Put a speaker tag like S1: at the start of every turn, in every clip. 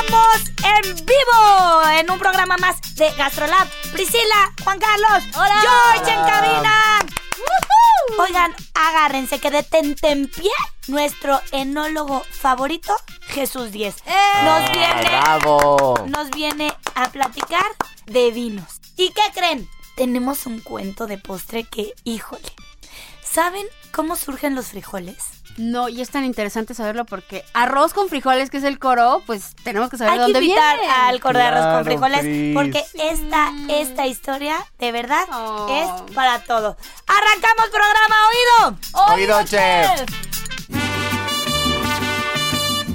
S1: Estamos en vivo en un programa más de Gastrolab. Priscila, Juan Carlos,
S2: Hola.
S1: George en cabina. Oigan, agárrense que detente en pie nuestro enólogo favorito, Jesús Díez. Nos viene,
S2: ¡Bravo!
S1: nos viene a platicar de vinos. ¿Y qué creen? Tenemos un cuento de postre que, híjole, ¿saben cómo surgen los frijoles?
S2: No, y es tan interesante saberlo porque arroz con frijoles, que es el coro, pues tenemos que saber
S1: Hay
S2: de
S1: que
S2: dónde
S1: invitar
S2: viene.
S1: al coro de arroz con frijoles porque esta, esta historia de verdad
S2: Oh.
S1: es para todo. ¡Arrancamos programa oído!
S3: Oído, chef.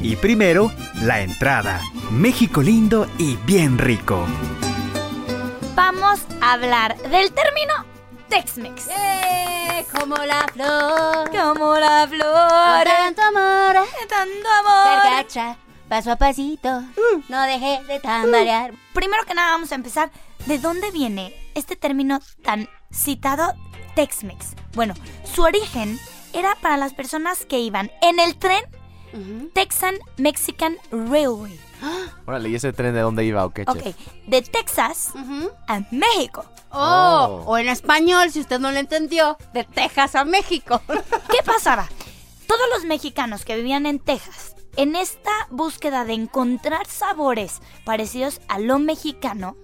S3: Y primero, la entrada. México lindo y bien rico.
S1: Vamos a hablar del término Tex-Mex.
S2: ¡Eh! Como la flor.
S1: Como la
S2: Con
S1: flor,
S2: tanto amor.
S1: tanto amor.
S2: Paso a pasito. No dejé de tambalear.
S1: Primero que nada vamos a empezar, ¿de dónde viene este término tan citado Tex-Mex? Bueno, su origen era para las personas que iban en el tren Texan Mexican Railway.
S3: Órale, ¿y ese tren de dónde iba o qué,
S1: Ok,
S3: chef?
S1: de Texas a México.
S2: Oh,
S3: Oh.
S2: o en español, si usted no lo entendió, de Texas a México.
S1: ¿Qué pasaba? Todos los mexicanos que vivían en Texas, en esta búsqueda de encontrar sabores parecidos a lo mexicano,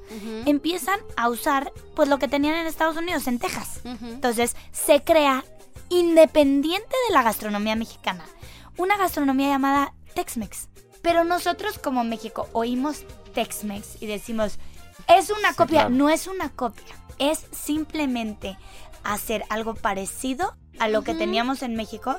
S1: empiezan a usar pues lo que tenían en Estados Unidos, en Texas. Entonces se crea, independiente de la gastronomía mexicana, una gastronomía llamada Tex-Mex. Pero nosotros como México oímos Tex-Mex y decimos, es una copia,
S3: claro.
S1: no es una copia, es simplemente hacer algo parecido a lo que teníamos en México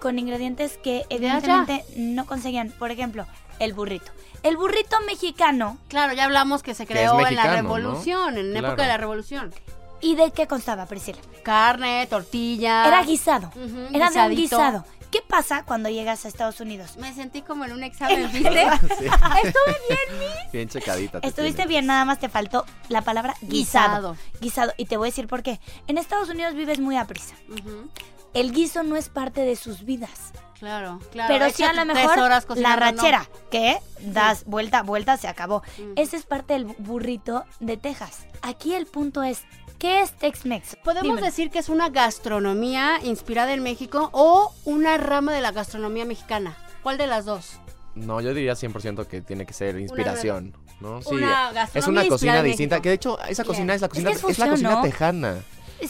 S1: con ingredientes que evidentemente no conseguían. Por ejemplo, el burrito. El burrito mexicano,
S2: Claro, ya hablamos que se creó en la revolución, en la
S3: Claro.
S2: época de la revolución.
S1: ¿y de qué constaba, Priscila?
S2: Carne, tortilla.
S1: Era guisado. Era de un guisado. ¿Qué pasa cuando llegas a Estados Unidos?
S2: Me sentí como en un examen, ¿viste?
S1: Estuve bien,
S3: Bien checadita. te
S1: Estuviste
S3: tiene.
S1: bien, nada más te faltó la palabra guisado.
S2: Guisado.
S1: Guisado. Y te voy a decir por qué. En Estados Unidos vives muy a prisa. El guiso no es parte de sus vidas.
S2: Claro, claro.
S1: pero sí a lo
S2: tres
S1: mejor
S2: horas
S1: la rachera, que das vuelta, vuelta, se acabó. Ese es parte del burrito de Texas. Aquí el punto es, ¿qué es Tex-Mex?
S2: Podemos
S1: Dímelo.
S2: decir que es una gastronomía inspirada en México o una rama de la gastronomía mexicana. ¿Cuál de las dos?
S3: No, yo diría 100% que tiene que ser inspiración. ¿no? Sí,
S2: Una
S3: es una cocina distinta. Que de hecho, esa cocina es la cocina,
S1: que es
S3: es, la cocina
S1: ¿no?
S3: tejana.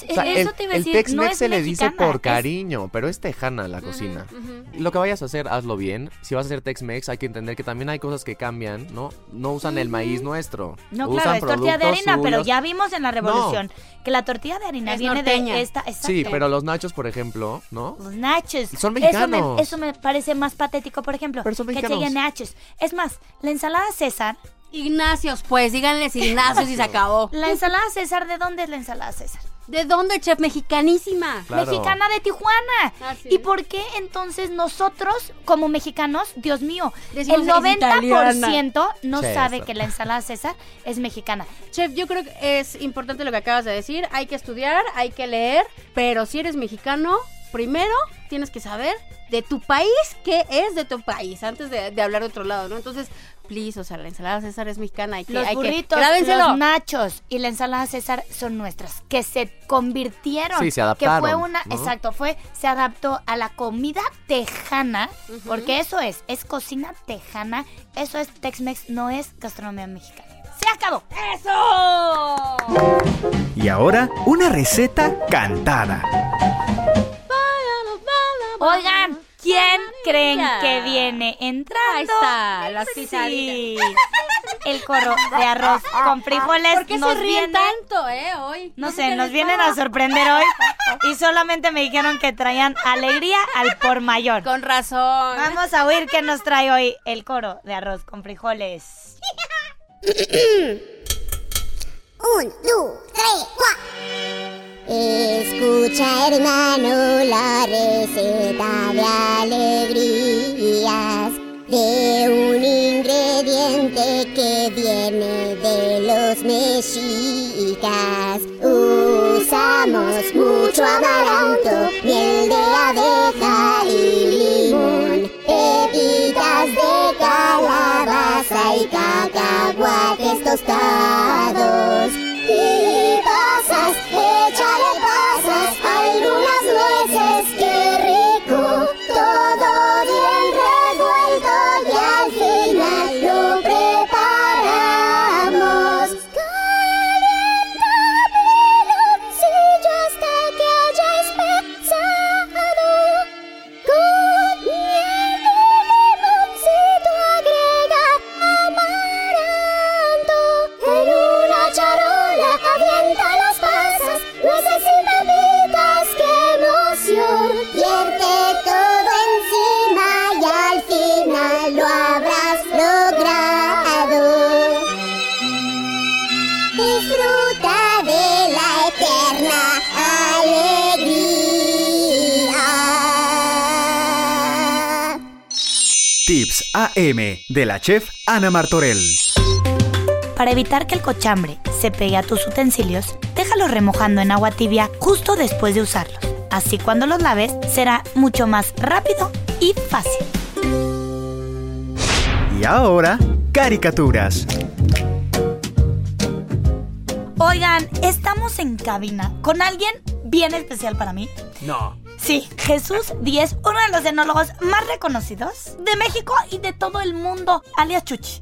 S1: Es-
S3: O sea,
S1: eso
S3: el,
S1: te iba a
S3: el
S1: decir,
S3: Tex-Mex
S1: no es
S3: se le dice por
S1: es-
S3: cariño, pero es tejana la cocina. Lo que vayas a hacer, hazlo bien. Si vas a hacer Tex-Mex, hay que entender que también hay cosas que cambian, ¿no? No usan el maíz nuestro.
S1: No,
S3: usan
S1: claro, es tortilla de harina, pero ya vimos en la revolución que la tortilla de harina
S2: Es
S1: viene
S2: norteña.
S1: de esta. Exacto.
S3: Sí, pero los nachos, por ejemplo, ¿no?
S1: Los nachos.
S3: Son
S1: Eso
S3: mexicanos.
S1: me, eso me parece más patético, por ejemplo.
S3: Pero son
S1: que lleguen nachos. Es más, la ensalada César.
S2: Ignacios, pues, díganles Ignacios y se acabó.
S1: ¿La ensalada César de dónde es la ensalada César?
S2: ¿De dónde, chef? Mexicanísima.
S3: Claro.
S1: Mexicana de Tijuana.
S2: Así
S1: ¿Y
S2: es.
S1: por qué entonces nosotros, como mexicanos, Dios mío,
S2: Decimos
S1: el
S2: que es
S1: 90% no
S3: Sí,
S1: sabe que la ensalada César es mexicana?
S2: Chef, yo creo que es importante lo que acabas de decir. Hay que estudiar, hay que leer, pero si eres mexicano, primero tienes que saber de tu país qué es de tu país antes de, de hablar de otro lado, ¿no? Entonces, please, o sea, la ensalada César es mexicana. Hay que,
S1: Los
S2: hay
S1: burritos, los nachos y la ensalada César son nuestras, que se convirtieron.
S3: Sí, se
S1: Que fue
S3: adaptaron,
S1: una,
S3: ¿no?
S1: exacto, fue, se adaptó a la comida tejana, porque eso es, es cocina tejana, eso es Tex-Mex, no es gastronomía mexicana. Se acabó.
S2: ¡Eso!
S4: Y ahora, una receta cantada.
S1: Oigan, ¿quién creen que viene entrando?
S2: Ahí está, las
S1: Sí. El corro de arroz con frijoles
S2: ¿Por qué
S1: nos
S2: se ríen
S1: viene-
S2: tanto, eh, hoy?
S1: No
S2: sé
S1: sé, nos vienen a sorprender hoy y solamente me dijeron que traían alegría al por mayor.
S2: Con razón.
S1: Vamos a oír qué nos trae hoy el coro de arroz con frijoles.
S5: Un, dos, tres, cuatro. Escucha, hermano, la receta de alegrías. De
S4: AM de la chef Ana Martorell.
S1: Para evitar que el cochambre se pegue a tus utensilios, déjalos remojando en agua tibia justo después de usarlos. Así cuando los laves será mucho más rápido y fácil.
S4: Y ahora, caricaturas.
S1: Oigan, estamos en cabina con alguien bien especial para mí.
S6: No.
S1: Sí, Jesús Díez, uno de los enólogos más reconocidos de México y de todo el mundo, alias Chuchi.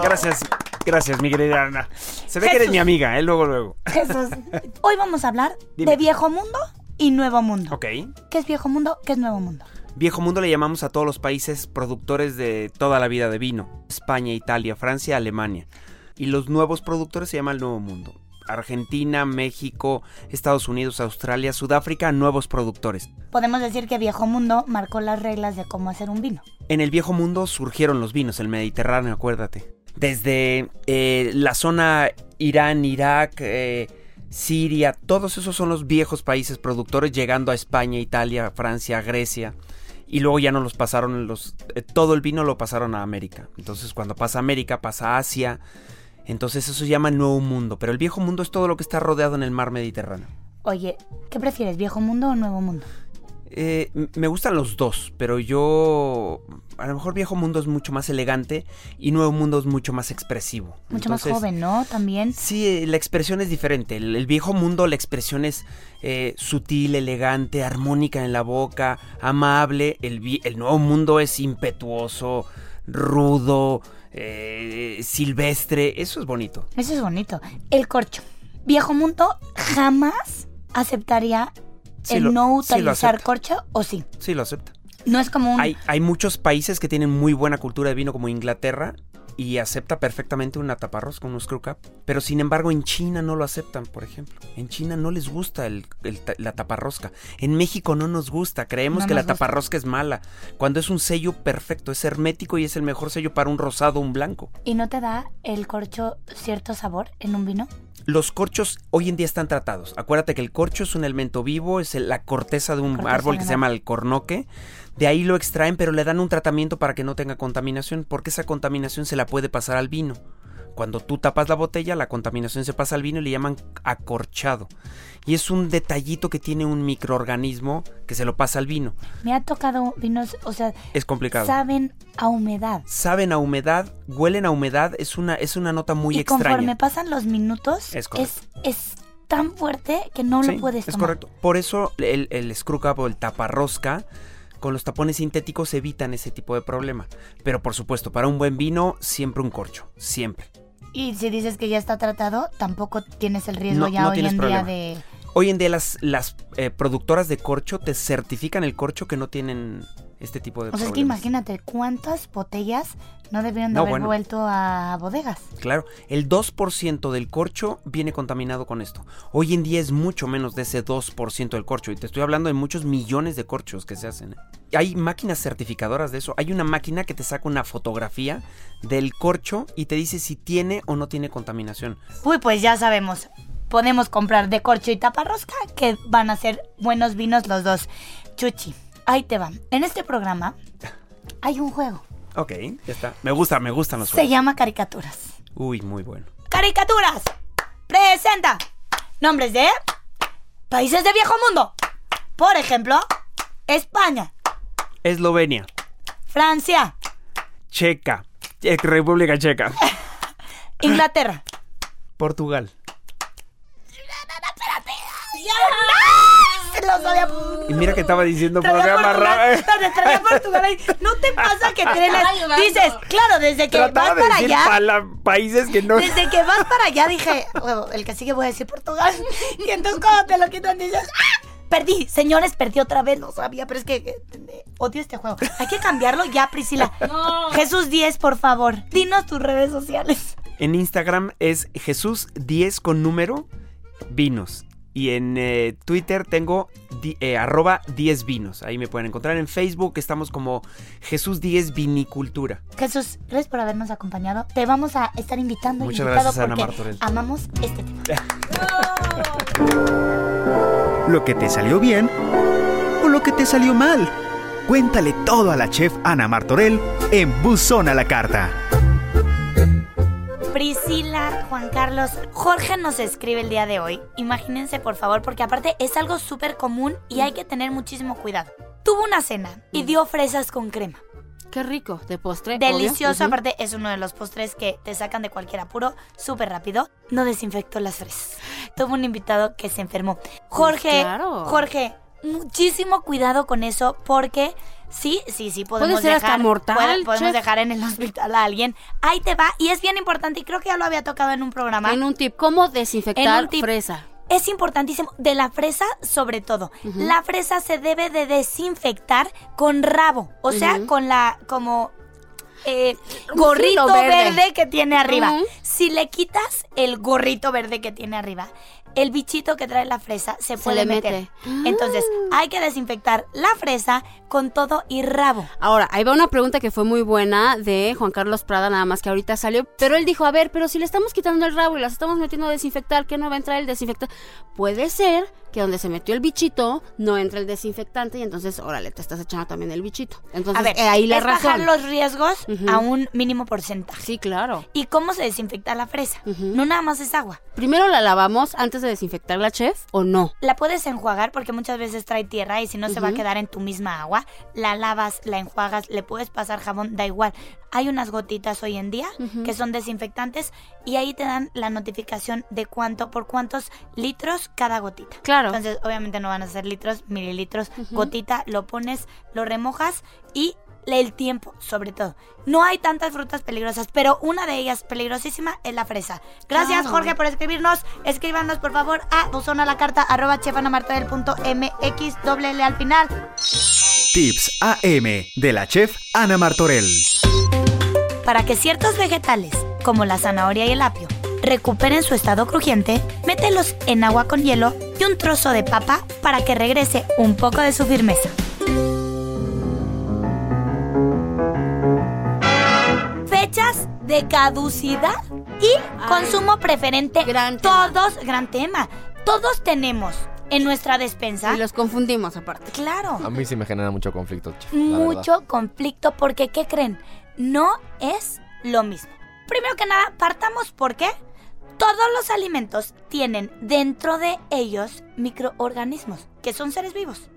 S6: Gracias, gracias, mi querida Ana. Se ve que eres mi amiga, ¿eh? Luego, luego.
S1: Jesús, hoy vamos a hablar
S6: Dime.
S1: de Viejo Mundo y Nuevo Mundo.
S6: Ok.
S1: ¿Qué es Viejo Mundo? ¿Qué es Nuevo Mundo?
S6: Viejo mundo le llamamos a todos los países productores de toda la vida de vino. España, Italia, Francia, Alemania. Y los nuevos productores se llama el Nuevo Mundo. Argentina, México, Estados Unidos, Australia, Sudáfrica, nuevos productores.
S1: Podemos decir que Viejo Mundo marcó las reglas de cómo hacer un vino.
S6: En el viejo mundo surgieron los vinos, el Mediterráneo, acuérdate. Desde eh, la zona Irán, Irak, eh, Siria, todos esos son los viejos países productores, llegando a España, Italia, Francia, Grecia. Y luego ya no los pasaron, los, eh, todo el vino lo pasaron a América. Entonces cuando pasa a América, pasa a Asia. Entonces eso se llama Nuevo Mundo. Pero el viejo mundo es todo lo que está rodeado en el mar Mediterráneo.
S1: Oye, ¿qué prefieres, Viejo Mundo o Nuevo Mundo?
S6: Eh, me gustan los dos, pero yo... A lo mejor Viejo Mundo es mucho más elegante y Nuevo Mundo es mucho más expresivo.
S1: Mucho más joven, ¿no? También.
S6: Sí, eh, la expresión es diferente. El, el Viejo Mundo, la expresión es eh, sutil, elegante, armónica en la boca, amable. El, el Nuevo Mundo es impetuoso, rudo, eh, silvestre. Eso es bonito.
S1: Eso es bonito. El corcho. Viejo Mundo jamás aceptaría
S6: Sí
S1: el
S6: lo-
S1: no utilizar corcho o sí.
S6: Sí, lo acepta.
S1: No es como un...
S6: Hay, hay muchos países que tienen muy buena cultura de vino como Inglaterra y acepta perfectamente una taparrosca, un screw cap. Pero sin embargo en China no lo aceptan, por ejemplo. En China no les gusta el- la taparrosca. En México no nos gusta. Creemos
S1: No
S6: que la
S1: gusta.
S6: taparrosca es mala. Cuando es un sello perfecto, es hermético y es el mejor sello para un rosado o un blanco.
S1: ¿Y no te da el corcho cierto sabor en un vino?
S6: Los corchos hoy en día están tratados. Acuérdate que el corcho es un elemento vivo, es la corteza de un
S1: Corteza
S6: árbol que se llama el cornoque. De ahí lo extraen, pero le dan un tratamiento para que no tenga contaminación, porque esa contaminación se la puede pasar al vino. Cuando tú tapas la botella, la contaminación se pasa al vino y le llaman acorchado. Y es un detallito que tiene un microorganismo que se lo pasa al vino.
S1: Me ha tocado vinos, o sea,
S6: Es complicado.
S1: saben a humedad.
S6: Saben a humedad, huelen a humedad, es una, es una nota muy
S1: y
S6: extraña.
S1: conforme pasan los minutos,
S6: Es correcto.
S1: es, es tan fuerte que no
S6: Sí,
S1: lo puedes
S6: es
S1: tomar.
S6: correcto. Por eso el, el screw cap o el taparrosca Con los tapones sintéticos evitan ese tipo de problema. Pero por supuesto, para un buen vino, siempre un corcho. Siempre.
S1: Y si dices que ya está tratado, tampoco tienes el riesgo
S6: No,
S1: ya
S6: no
S1: hoy en
S6: problema.
S1: día de...
S6: Hoy en día las, las eh, productoras de corcho te certifican el corcho que no tienen este tipo de
S1: O sea, es que imagínate cuántas botellas no debieron de
S6: No,
S1: haber
S6: bueno.
S1: vuelto a bodegas.
S6: Claro, el 2% del corcho viene contaminado con esto. Hoy en día es mucho menos de ese 2% del corcho. Y te estoy hablando de muchos millones de corchos que se hacen. ¿eh? Hay máquinas certificadoras de eso. Hay una máquina que te saca una fotografía del corcho y te dice si tiene o no tiene contaminación.
S1: Uy, pues ya sabemos. Podemos comprar de corcho y taparrosca que van a ser buenos vinos los dos. Chuchi, ahí te va. En este programa hay un juego.
S6: Ok, ya está. Me gusta, me gustan los
S1: Se
S6: juegos.
S1: llama caricaturas.
S6: Uy, muy bueno.
S1: Caricaturas. Presenta nombres de países de viejo mundo. Por ejemplo, España,
S6: Eslovenia,
S1: Francia,
S6: Checa, eh, República Checa,
S1: Inglaterra.
S6: Portugal.
S1: Se los
S6: Y mira que estaba diciendo
S1: traía
S6: programa
S1: Portugal,
S6: raro.
S1: donde traía Portugal ahí. No te pasa que trenes. Dices, claro, desde que vas
S6: de
S1: para
S6: decir
S1: allá.
S6: pala- países que no.
S1: Desde que vas para allá dije, "Bueno, el que sigue voy a decir Portugal. Y entonces cuando te lo quitan dices, ¡ah! Perdí, señores, perdí otra vez, lo sabía, pero es que eh, odio este juego. Hay que cambiarlo ya, Priscila. Jesús 10, por favor, dinos tus redes sociales.
S6: En Instagram es Jesús 10 con número vinos. Y en eh, Twitter tengo di- eh, arroba 10 vinos. Ahí me pueden encontrar. En Facebook estamos como Jesús 10 Vinicultura.
S1: Jesús, gracias por habernos acompañado. Te vamos a estar invitando
S6: Muchas gracias, Ana Martorell.
S1: amamos este tema.
S4: Lo que te salió bien o lo que te salió mal. Cuéntale todo a la chef Ana Martorell en Buzón a la Carta.
S1: Priscila, Juan Carlos, Jorge nos escribe el día de hoy. Imagínense, por favor, porque aparte es algo súper común y hay que tener muchísimo cuidado. Tuvo una cena y dio fresas con crema.
S2: Qué rico, de postre.
S1: Delicioso,
S2: obvio.
S1: Aparte es uno de los postres que te sacan de cualquier apuro súper rápido. No desinfectó las fresas. Tuvo un invitado que se enfermó. Jorge,
S2: claro.
S1: Jorge, muchísimo cuidado con eso porque sí, sí, sí podemos
S2: Puede ser hasta
S1: dejar
S2: mortal,
S1: puede- podemos
S2: chef.
S1: dejar en el hospital a alguien. Ahí te va y es bien importante y creo que ya lo había tocado en un programa.
S2: En un tip, ¿cómo desinfectar
S1: tip.
S2: fresa?
S1: Es importantísimo, de la fresa sobre todo. La fresa se debe de desinfectar con rabo, o sea, con la como eh, gorrito verde.
S2: verde.
S1: que tiene arriba. Si le quitas el gorrito verde que tiene arriba, el bichito que trae la fresa se,
S2: Se
S1: puede
S2: le
S1: meter.
S2: mete.
S1: Entonces, hay que desinfectar la fresa con todo y rabo.
S2: Ahora, ahí va una pregunta que fue muy buena de Juan Carlos Prada, nada más que ahorita salió. Pero él dijo, a ver, pero si le estamos quitando el rabo y las estamos metiendo a desinfectar, ¿qué no va a entrar el desinfectante? Puede ser que donde se metió el bichito no entre el desinfectante y entonces, órale, te estás echando también el bichito. Entonces,
S1: A ver,
S2: eh, ahí la
S1: es bajar
S2: razón.
S1: los riesgos a un mínimo porcentaje.
S2: Sí, claro.
S1: ¿Y cómo se desinfecta la fresa? No nada más es agua.
S2: Primero la lavamos antes de desinfectar la chef o no.
S1: La puedes enjuagar porque muchas veces trae tierra y si no se va a quedar en tu misma agua. La lavas, la enjuagas, le puedes pasar jabón, da igual. Hay unas gotitas hoy en día que son desinfectantes y ahí te dan la notificación de cuánto, por cuántos litros cada gotita.
S2: Claro.
S1: Entonces, obviamente no van a ser litros, mililitros, gotita, lo pones, lo remojas y el tiempo, sobre todo. No hay tantas frutas peligrosas, pero una de ellas peligrosísima es la fresa. Gracias,
S2: Claro.
S1: Jorge, por escribirnos. Escríbanos, por favor, a buzonalacarta arroba chefanamartorell.mx, doble L al final.
S4: Tips AM de la chef Ana Martorell.
S1: Para que ciertos vegetales, como la zanahoria y el apio, recuperen su estado crujiente, mételos en agua con hielo y un trozo de papa para que regrese un poco de su firmeza. Fechas de caducidad y consumo preferente.
S2: gran tema.
S1: Todos, gran tema. Todos tenemos en nuestra despensa.
S2: Y los confundimos aparte.
S1: Claro
S3: A mí sí me genera mucho conflicto, chef,
S1: mucho
S3: verdad.
S1: conflicto porque, ¿qué creen? No es lo mismo. Primero que nada, partamos porque todos los alimentos tienen dentro de ellos microorganismos, que son seres vivos.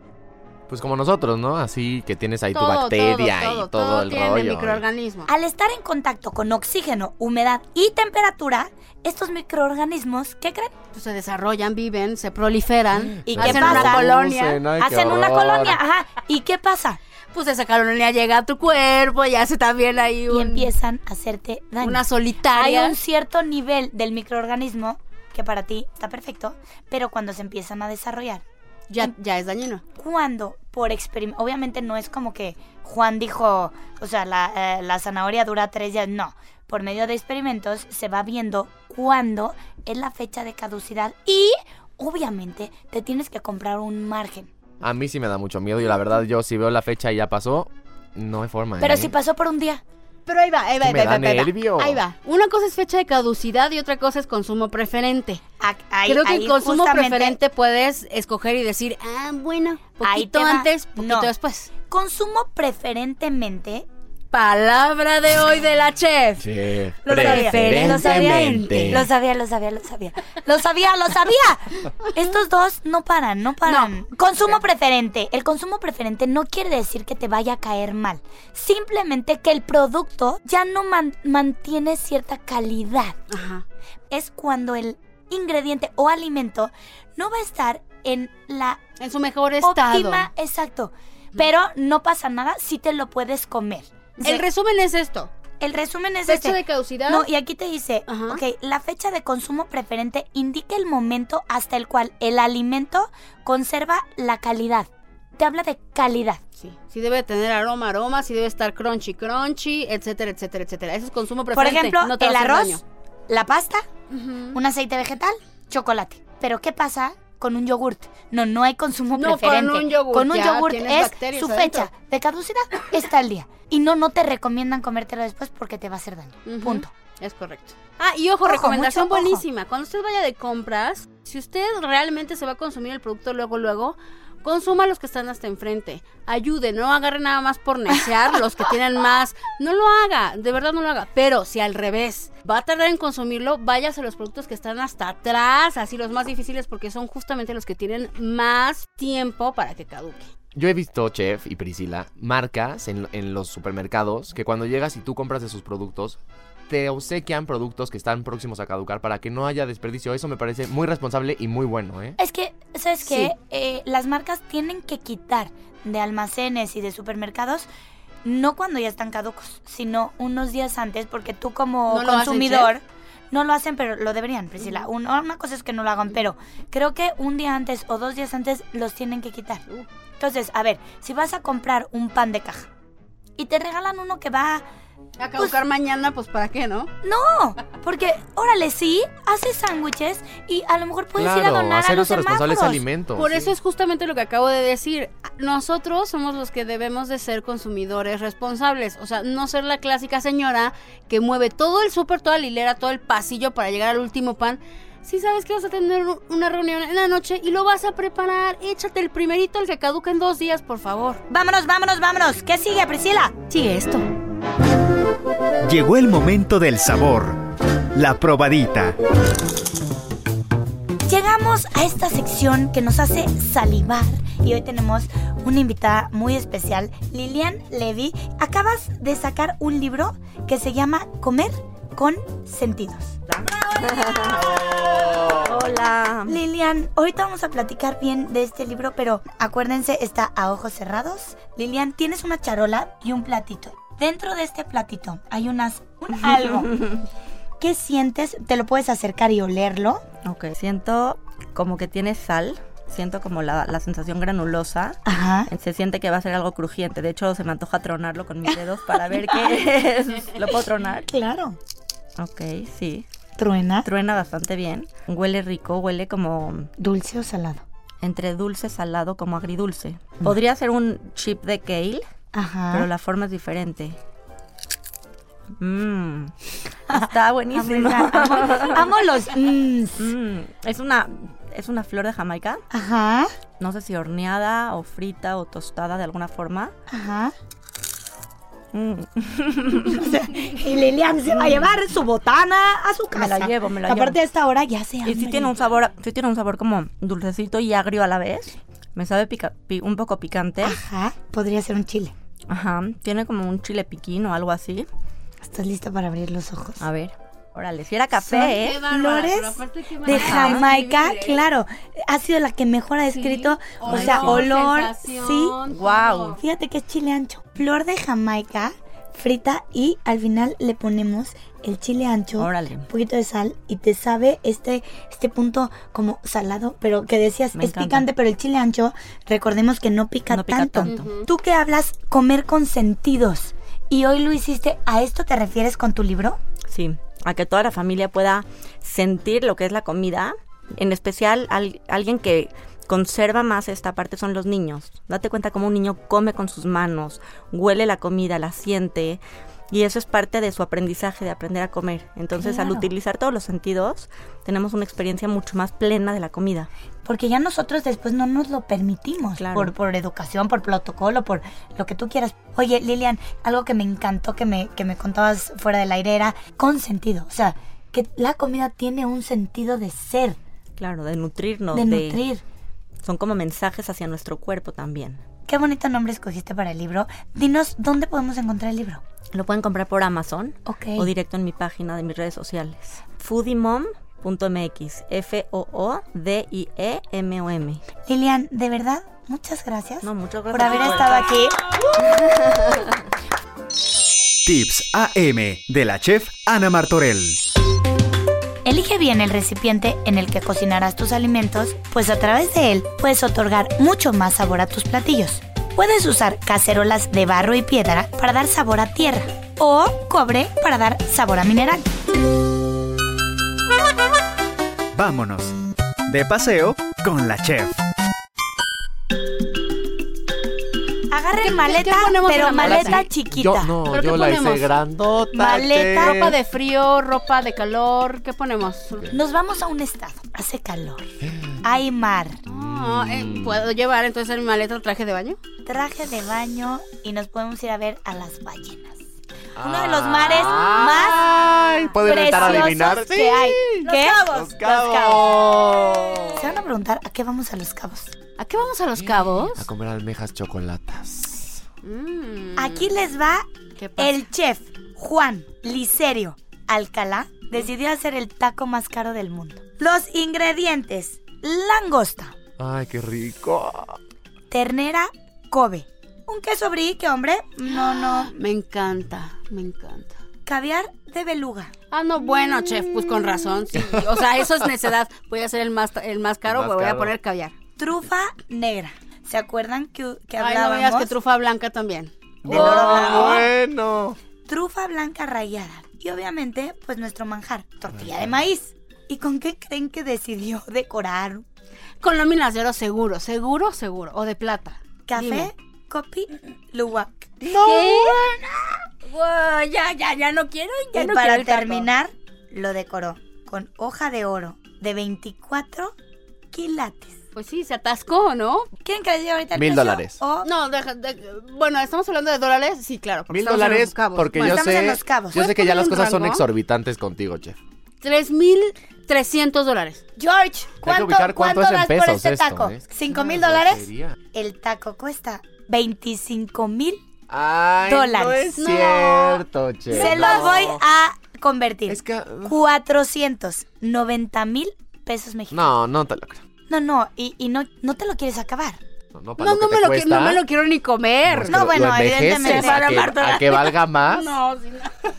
S3: Pues como nosotros, ¿no? Así que tienes ahí tu bacteria
S2: todo, todo,
S3: y todo,
S2: todo
S3: el
S2: tiene
S3: rollo.
S2: microorganismos.
S1: Al estar en contacto con oxígeno, humedad y temperatura, estos microorganismos, ¿qué creen?
S2: Pues se desarrollan, viven, se proliferan.
S1: ¿Y
S2: hacen
S1: qué
S2: una
S1: pasa?
S2: colonia.
S1: Hacen una colonia, ajá. ¿Y qué pasa?
S2: pues esa caloría llega a tu cuerpo y hace también ahí
S1: Y
S2: un-
S1: empiezan a hacerte daño.
S2: una
S1: Hay
S2: solitaria.
S1: un cierto nivel del microorganismo que para ti está perfecto, pero cuando se empiezan a desarrollar,
S2: Ya, ya es dañino.
S1: cuando por experimento, obviamente no es como que Juan dijo, o sea, la, eh, la zanahoria dura tres días, no. Por medio de experimentos se va viendo cuándo es la fecha de caducidad y obviamente te tienes que comprar un margen.
S3: A mí sí me da mucho miedo y la verdad yo si veo la fecha y ya pasó, no hay forma.
S1: Pero
S3: ¿eh?
S1: si pasó por un día,
S2: Pero ahí va, ahí va,
S3: que
S2: ahí
S3: me
S2: va,
S3: da
S2: ahí va, ahí va. Ahí va. Una cosa es fecha de caducidad y otra cosa es consumo preferente.
S1: a- ahí-
S2: Creo que
S1: ahí
S2: el consumo preferente puedes escoger y decir, ah, bueno, poquito antes, poquito
S1: No.
S2: después.
S1: Consumo preferentemente
S2: Palabra de hoy de la chef.
S3: Sí.
S1: Lo sabía, lo sabía, lo sabía, lo sabía, lo sabía, lo sabía, lo sabía. Estos dos no paran, no paran. Consumo preferente. El consumo preferente no quiere decir que te vaya a caer mal. Simplemente que el producto ya no man- mantiene cierta calidad.
S2: Ajá.
S1: Es cuando el ingrediente o alimento no va a estar en la
S2: En su mejor estado.
S1: óptima, exacto. Pero no pasa nada si te lo puedes comer.
S2: El resumen es esto.
S1: El resumen es
S2: Fecha
S1: este.
S2: de caducidad.
S1: No, y aquí te dice,
S2: Ajá.
S1: ok, la fecha de consumo preferente indica el momento hasta el cual el alimento conserva la calidad. Te habla de calidad.
S2: Sí, sí debe tener aroma, aroma, sí debe estar crunchy, crunchy, etcétera, etcétera, etcétera. Eso es consumo
S1: Por
S2: preferente.
S1: ejemplo,
S2: no te va
S1: el arroz,
S2: daño.
S1: la pasta, un aceite vegetal, chocolate. Pero ¿qué pasa con un yogurt? No, no hay consumo
S2: No, con
S1: preferente.
S2: un yogurt
S1: Con un
S2: ya
S1: yogurt es su
S2: adentro.
S1: fecha de caducidad está el día. Y no, no te recomiendan comértelo después porque te va a hacer daño. Punto.
S2: Es correcto. Ah, y ojo,
S1: Ojo,
S2: recomendación
S1: mucho ojo.
S2: buenísima. Cuando usted vaya de compras, si usted realmente se va a consumir el producto luego, luego, consuma los que están hasta enfrente. Ayude, no agarre nada más por necear los que tienen más. No lo haga, de verdad no lo haga. Pero si al revés va a tardar en consumirlo, váyase a los productos que están hasta atrás, así los más difíciles, porque son justamente los que tienen más tiempo para que caduque.
S3: Yo he visto, Chef y Priscila, marcas en, en los supermercados que cuando llegas y tú compras de sus productos, te obsequian productos que están próximos a caducar para que no haya desperdicio. Eso me parece muy responsable y muy bueno, ¿eh?
S1: Es que, ¿sabes
S2: Sí.
S1: qué? Eh, las marcas tienen que quitar de almacenes y de supermercados no cuando ya están caducos, sino unos días antes, porque tú como
S2: ¿No lo hacen,
S1: consumidor no lo hacen, pero lo deberían, Priscila. Un- una cosa es que no lo hagan, pero creo que un día antes o dos días antes los tienen que quitar. Entonces, a ver, si vas a comprar un pan de caja y te regalan uno que va
S2: A caducar mañana, pues ¿para qué, no?
S1: no, porque, órale, sí, haces sándwiches y a lo mejor puedes ir a donar a los
S3: uso responsable ese
S1: semáforos.
S3: alimento.
S2: Por
S3: sí.
S2: eso es justamente lo que acabo de decir. Nosotros somos los que debemos de ser consumidores responsables. O sea, no ser la clásica señora que mueve todo el súper, toda la hilera, todo el pasillo para llegar al último pan. Si sabes que vas a tener una reunión en la noche y lo vas a preparar, échate el primerito, el que caduca en dos días, por favor.
S1: Vámonos, vámonos, vámonos. ¿Qué sigue, Priscila?
S2: Sigue esto.
S4: Llegó el momento del sabor. La probadita.
S1: Llegamos a esta sección que nos hace salivar y hoy tenemos una invitada muy especial, Lilian Levy. Acabas de sacar un libro que se llama Comer con sentidos.
S7: Hola.
S1: Lilian, ahorita vamos a platicar bien de este libro, pero acuérdense, está a ojos cerrados. Lilian, tienes una charola y un platito. Dentro de este platito hay unas un algo. ¿Qué sientes? Te lo puedes acercar y olerlo.
S7: Ok, siento como que tiene sal. Siento como la, la sensación granulosa.
S1: Ajá.
S7: Se siente que va a ser algo crujiente. De hecho, se me antoja tronarlo con mis dedos para ver qué es. ¿Lo puedo tronar?
S1: Claro.
S7: Ok, sí.
S1: Truena.
S7: Truena bastante bien. Huele rico, huele como
S1: Dulce o salado.
S7: entre dulce, salado, como agridulce. Podría ser un chip de kale,
S1: Ajá.
S7: pero la forma es diferente. Mmm. Está buenísimo.
S1: Amo, amo los... mm.
S7: Mm, es una es una flor de Jamaica.
S1: Ajá.
S7: No sé si horneada o frita o tostada de alguna forma.
S1: Ajá.
S7: Mm.
S1: Y Lilian se va a llevar su botana a su casa.
S7: Me la llevo, me la
S1: Aparte
S7: llevo.
S1: de esta hora ya se
S7: Y sí tiene un sabor, sí tiene un sabor como dulcecito y agrio a la vez. Me sabe pica- pi- un poco picante.
S1: Ajá. Podría ser un chile.
S7: Ajá. Tiene como un chile piquín o algo así.
S1: ¿Estás lista para abrir los ojos?
S7: A ver. Órale, si era café, ¿eh?
S1: Flores de. Jamaica,
S2: Escribir, ¿eh?
S1: claro, ha sido la que mejor ha descrito, o sea, olor, sí,
S7: Guau.
S1: Fíjate que es chile ancho. Flor de Jamaica frita y al final le ponemos el chile ancho,
S7: Órale.
S1: un poquito de sal y te sabe este este punto como salado, pero que decías
S7: Me
S1: es
S7: encanta.
S1: picante, pero el chile ancho recordemos que no pica,
S7: No pica
S1: tanto.
S7: tanto.
S1: Tú que hablas comer con sentidos y hoy lo hiciste, ¿a esto te refieres con tu libro?
S7: Sí, a que toda la familia pueda sentir lo que es la comida. En especial, al- alguien que conserva más esta parte son los niños. Date cuenta cómo un niño come con sus manos, huele la comida, la siente. Y eso es parte de su aprendizaje, de aprender a comer. Entonces, al utilizar todos los sentidos, tenemos una experiencia mucho más plena de la comida.
S1: Porque ya nosotros después no nos lo permitimos
S7: Claro.
S1: por, por educación, por protocolo, por lo que tú quieras. Oye, Lilian, algo que me encantó que me, que me contabas fuera del aire era con sentido. O sea, que la comida tiene un sentido de ser,
S7: Claro, de nutrirnos.
S1: de nutrir.
S7: Son como mensajes hacia nuestro cuerpo también.
S1: Qué bonito nombre escogiste para el libro. Dinos, ¿dónde podemos encontrar el libro?
S7: Lo pueden comprar por Amazon
S1: Ok.
S7: o directo en mi página de mis redes sociales. foodymom.mx F-O-O-D-I-E-M-O-M
S1: Lilian, de verdad, muchas gracias
S7: No, muchas
S1: por
S7: gracias
S1: haber
S7: por-
S1: estado aquí.
S4: Tips AM de la chef Ana Martorell.
S1: Elige bien el recipiente en el que cocinarás tus alimentos, pues a través de él puedes otorgar mucho más sabor a tus platillos. Puedes usar cacerolas de barro y piedra para dar sabor a tierra o cobre para dar sabor a mineral.
S4: Vámonos. De paseo con la chef.
S1: Agarren maleta, pero
S2: maleta?
S1: chiquita.
S3: Yo, no,
S2: ¿Pero
S3: yo la hice grandota.
S1: Maleta,
S3: che.
S2: Ropa de frío, ropa de calor, ¿qué ponemos?
S1: Nos vamos a un estado. Hace calor. Hay mar.
S2: Ah, eh, ¿Puedo llevar entonces en mi maleta traje de baño?
S1: Traje de baño y nos podemos ir a ver a las ballenas. Uno de los mares más
S3: Ay, ¿pueden estar a
S1: preciosos
S3: adivinar?
S1: que hay. ¿Qué?
S3: Los cabos.
S1: Se van a preguntar a qué vamos a los cabos.
S2: ¿A qué vamos a los cabos?
S3: A comer almejas chocolatas.
S2: Mm,
S1: Aquí les va
S2: ¿Qué pasa?
S1: el chef Juan Licerio Alcalá decidió hacer el taco más caro del mundo. Los ingredientes: langosta,
S3: Ay, qué rico.
S1: ternera Kobe, un queso brie, que hombre, no, no,
S2: Me encanta, me encanta.
S1: caviar de beluga,
S2: Ah, no, bueno, chef, pues con razón, sí. O sea, eso es necedad. Voy a hacer el más, el más caro,
S3: El más
S2: pues voy a poner caviar.
S1: trufa negra. ¿Se acuerdan que, que
S2: Ay, no
S1: hablábamos?
S2: me digas que trufa blanca también.
S1: Del oro blanco.
S3: Oh, bueno.
S1: trufa blanca rallada y obviamente pues nuestro manjar, tortilla de maíz. ¿Y con qué creen que decidió decorar?
S2: Con láminas de oro seguro, seguro, seguro. O de plata.
S1: Café,
S2: Dime.
S1: copi, luwak.
S2: ¿Qué? Wow, ya, ya, ya no quiero, ya
S1: y
S2: no
S1: para
S2: quiero el taco.
S1: terminar, lo decoró con hoja de oro de 24 quilates.
S2: Pues sí, se atascó, ¿no?
S1: ¿Quieren que les diga ahorita el
S3: Mil
S1: precio?
S3: dólares.
S1: O
S2: No, deja, de- bueno, estamos hablando de dólares, sí, claro.
S3: Mil dólares porque
S2: Bueno,
S3: yo
S1: estamos en
S3: sé,
S1: Los Cabos.
S3: yo sé
S2: ¿Puedes
S3: que ya las cosas son exorbitantes contigo, chef.
S2: 3.300 dólares.
S1: George, ¿cuánto,
S3: cuánto es en
S1: das por
S3: pesos
S1: este
S3: esto,
S1: taco?
S3: ¿eh?
S1: ¿Cinco mil dólares? El taco cuesta 25 mil.
S3: Ay, no
S1: Dólares.
S3: es
S1: No.
S3: cierto, chef.
S1: Se los voy a convertir.
S3: Es que...
S1: 490 mil pesos mexicanos.
S3: No, no te lo creo.
S1: No, no, y, y no, no te lo quieres acabar.
S3: No, no, para
S2: No,
S3: lo
S2: no
S3: que
S2: me, lo,
S3: cuesta,
S2: no me lo quiero ni comer.
S3: es que
S1: No,
S3: lo-
S1: bueno, evidentemente.
S3: a que,
S2: Para
S3: a que valga más.
S2: No, sí, no.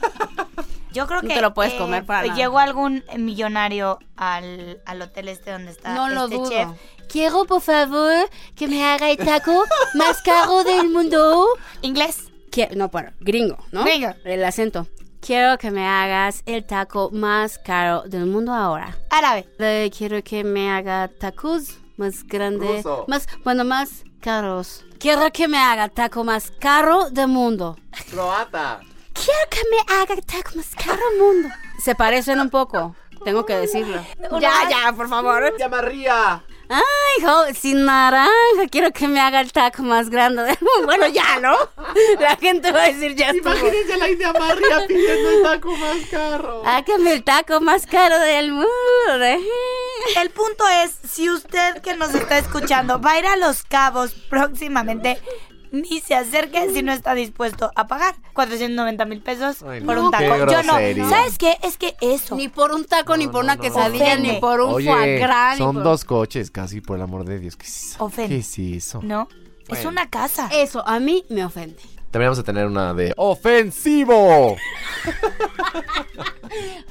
S1: Yo creo
S2: No
S1: que
S2: te lo puedes
S1: eh,
S2: comer para nada.
S1: llegó algún millonario al, al hotel este donde está
S2: No lo
S1: este
S2: dudo.
S1: chef.
S2: Quiero, por favor, que me haga el taco más caro del mundo.
S1: Inglés.
S2: Qui- no, bueno, gringo, ¿no?
S1: Gringo.
S2: El acento. Quiero que me hagas el taco más caro del mundo ahora.
S1: Árabe.
S2: Eh, quiero que me haga tacos más grandes.
S3: Ruso.
S2: Más, bueno, más caros. Quiero que me haga taco más caro del mundo.
S3: Croata.
S2: Quiero que me haga taco más caro del mundo. Se parecen un poco. Tengo que decirlo. Ya, ya, por favor.
S3: Llama Ría.
S2: Ay, jo, sin naranja. Quiero que me haga el taco más grande del mundo. Bueno, ya, ¿no? La gente va a decir ya estuvo.
S3: Imagínense la India María pidiendo el taco más caro.
S2: Hágame el taco más caro del mundo.
S1: El punto es, si usted que nos está escuchando va a ir a Los Cabos próximamente, ni se acerque si no está dispuesto a pagar 490 mil pesos
S3: Ay,
S1: por
S3: no,
S1: un taco. Yo no. ¿Sabes qué? Es que eso.
S2: Ni por un taco, ni por una quesadilla,
S1: Ofende.
S2: ni por un
S3: Oye,
S2: foie gras. ni
S3: son
S2: por-
S3: dos coches casi, por el amor de Dios. ¿Qué es eso?
S1: Ofende.
S3: ¿Qué es eso?
S1: No. Es una casa.
S2: Eso a mí me ofende.
S3: Deberíamos de tener una de ofensivo.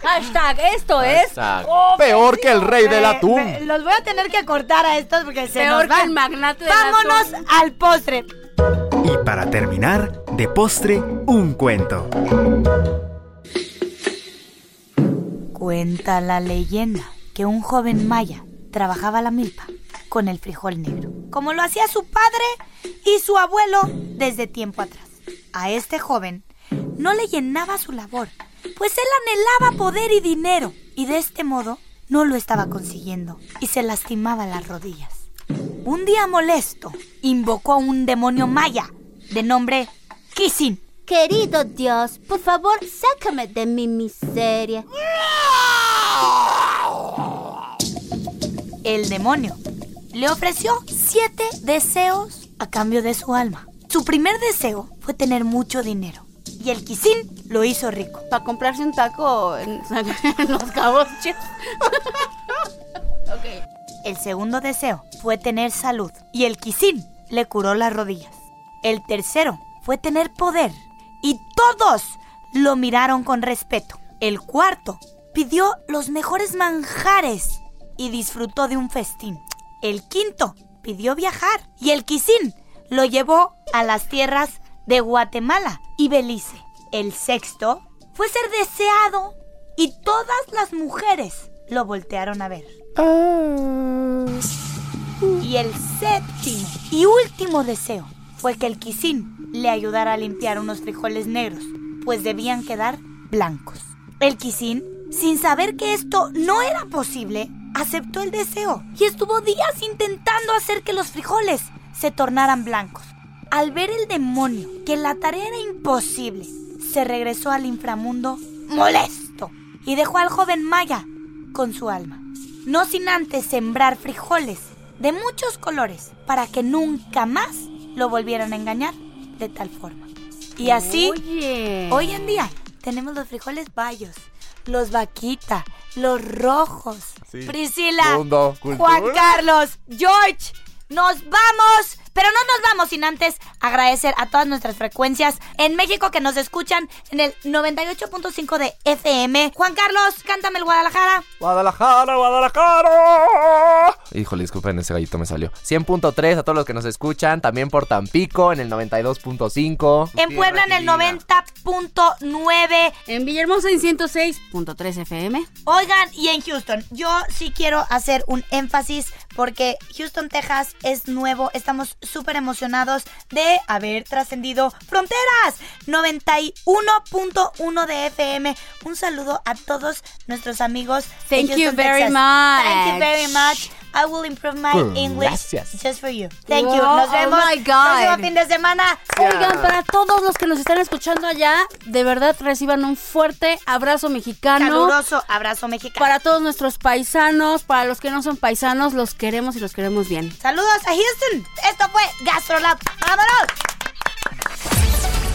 S2: Hashtag, esto es
S3: Peor que el rey del
S1: Me-
S3: atún.
S1: me- los voy a tener que cortar a estos porque se
S2: peor
S1: nos van.
S2: que el magnate del
S1: Vámonos
S2: atún.
S1: al postre.
S4: Y para terminar, de postre, un cuento.
S1: Cuenta la leyenda que un joven maya trabajaba la milpa con el frijol negro, como lo hacía su padre y su abuelo desde tiempo atrás. A este joven no le llenaba su labor, pues él anhelaba poder y dinero, y de este modo no lo estaba consiguiendo y se lastimaba las rodillas. Un día molesto, invocó a un demonio maya de nombre Kisin.
S5: Querido Dios, por favor, sácame de mi miseria.
S1: El demonio le ofreció siete deseos a cambio de su alma. Su primer deseo fue tener mucho dinero y el Kisin lo hizo rico.
S2: Para comprarse un taco en, en los cabos.
S1: El segundo deseo fue tener salud y el Kisin le curó las rodillas. El tercero fue tener poder y todos lo miraron con respeto. El cuarto pidió los mejores manjares y disfrutó de un festín. El quinto pidió viajar y el Kisin lo llevó a las tierras de Guatemala y Belice. El sexto fue ser deseado y todas las mujeres lo voltearon a ver. Y el séptimo y último deseo fue que el Kisin le ayudara a limpiar unos frijoles negros, pues debían quedar blancos. El Kisin, sin saber que esto no era posible, aceptó el deseo y estuvo días intentando hacer que los frijoles se tornaran blancos. Al ver el demonio que la tarea era imposible, se regresó al inframundo molesto y dejó al joven Maya con su alma. No sin antes sembrar frijoles de muchos colores para que nunca más lo volvieran a engañar de tal forma. Y así,
S2: Oye.
S1: hoy en día tenemos los frijoles bayos, los vaquita, los rojos.
S3: Sí.
S1: Priscila,
S3: Mundo.
S1: Juan Carlos, George, nos vamos. Pero no nos vamos sin antes agradecer a todas nuestras frecuencias en México que nos escuchan en el 98.5 de FM. Juan Carlos, cántame el Guadalajara.
S3: Guadalajara, Guadalajara. Híjole, disculpen, ese gallito me salió. 100.3 a todos los que nos escuchan. También por Tampico en el 92.5.
S1: En Puebla en el 90.9.
S2: En Villahermosa en 106.3 FM.
S1: Oigan, y en Houston, yo sí quiero hacer un énfasis porque Houston, Texas es nuevo. Estamos súper emocionados de haber trascendido fronteras. 91.1 de FM. Un saludo a todos nuestros amigos. de
S2: Thank you very
S1: Texas.
S2: much.
S1: Thank you very much. I will improve my English
S3: Gracias.
S1: just for you. Thank you.
S2: Wow,
S1: Nos
S2: oh
S1: vemos.
S2: my God.
S1: Próximo fin de semana.
S2: Oigan, para todos los que nos están escuchando allá, de verdad reciban un fuerte abrazo mexicano.
S1: Caluroso abrazo mexicano.
S2: Para todos nuestros paisanos, para los que no son paisanos, los queremos y los queremos bien.
S1: Saludos a Houston. Esto fue Gastrolab. ¡Vámonos!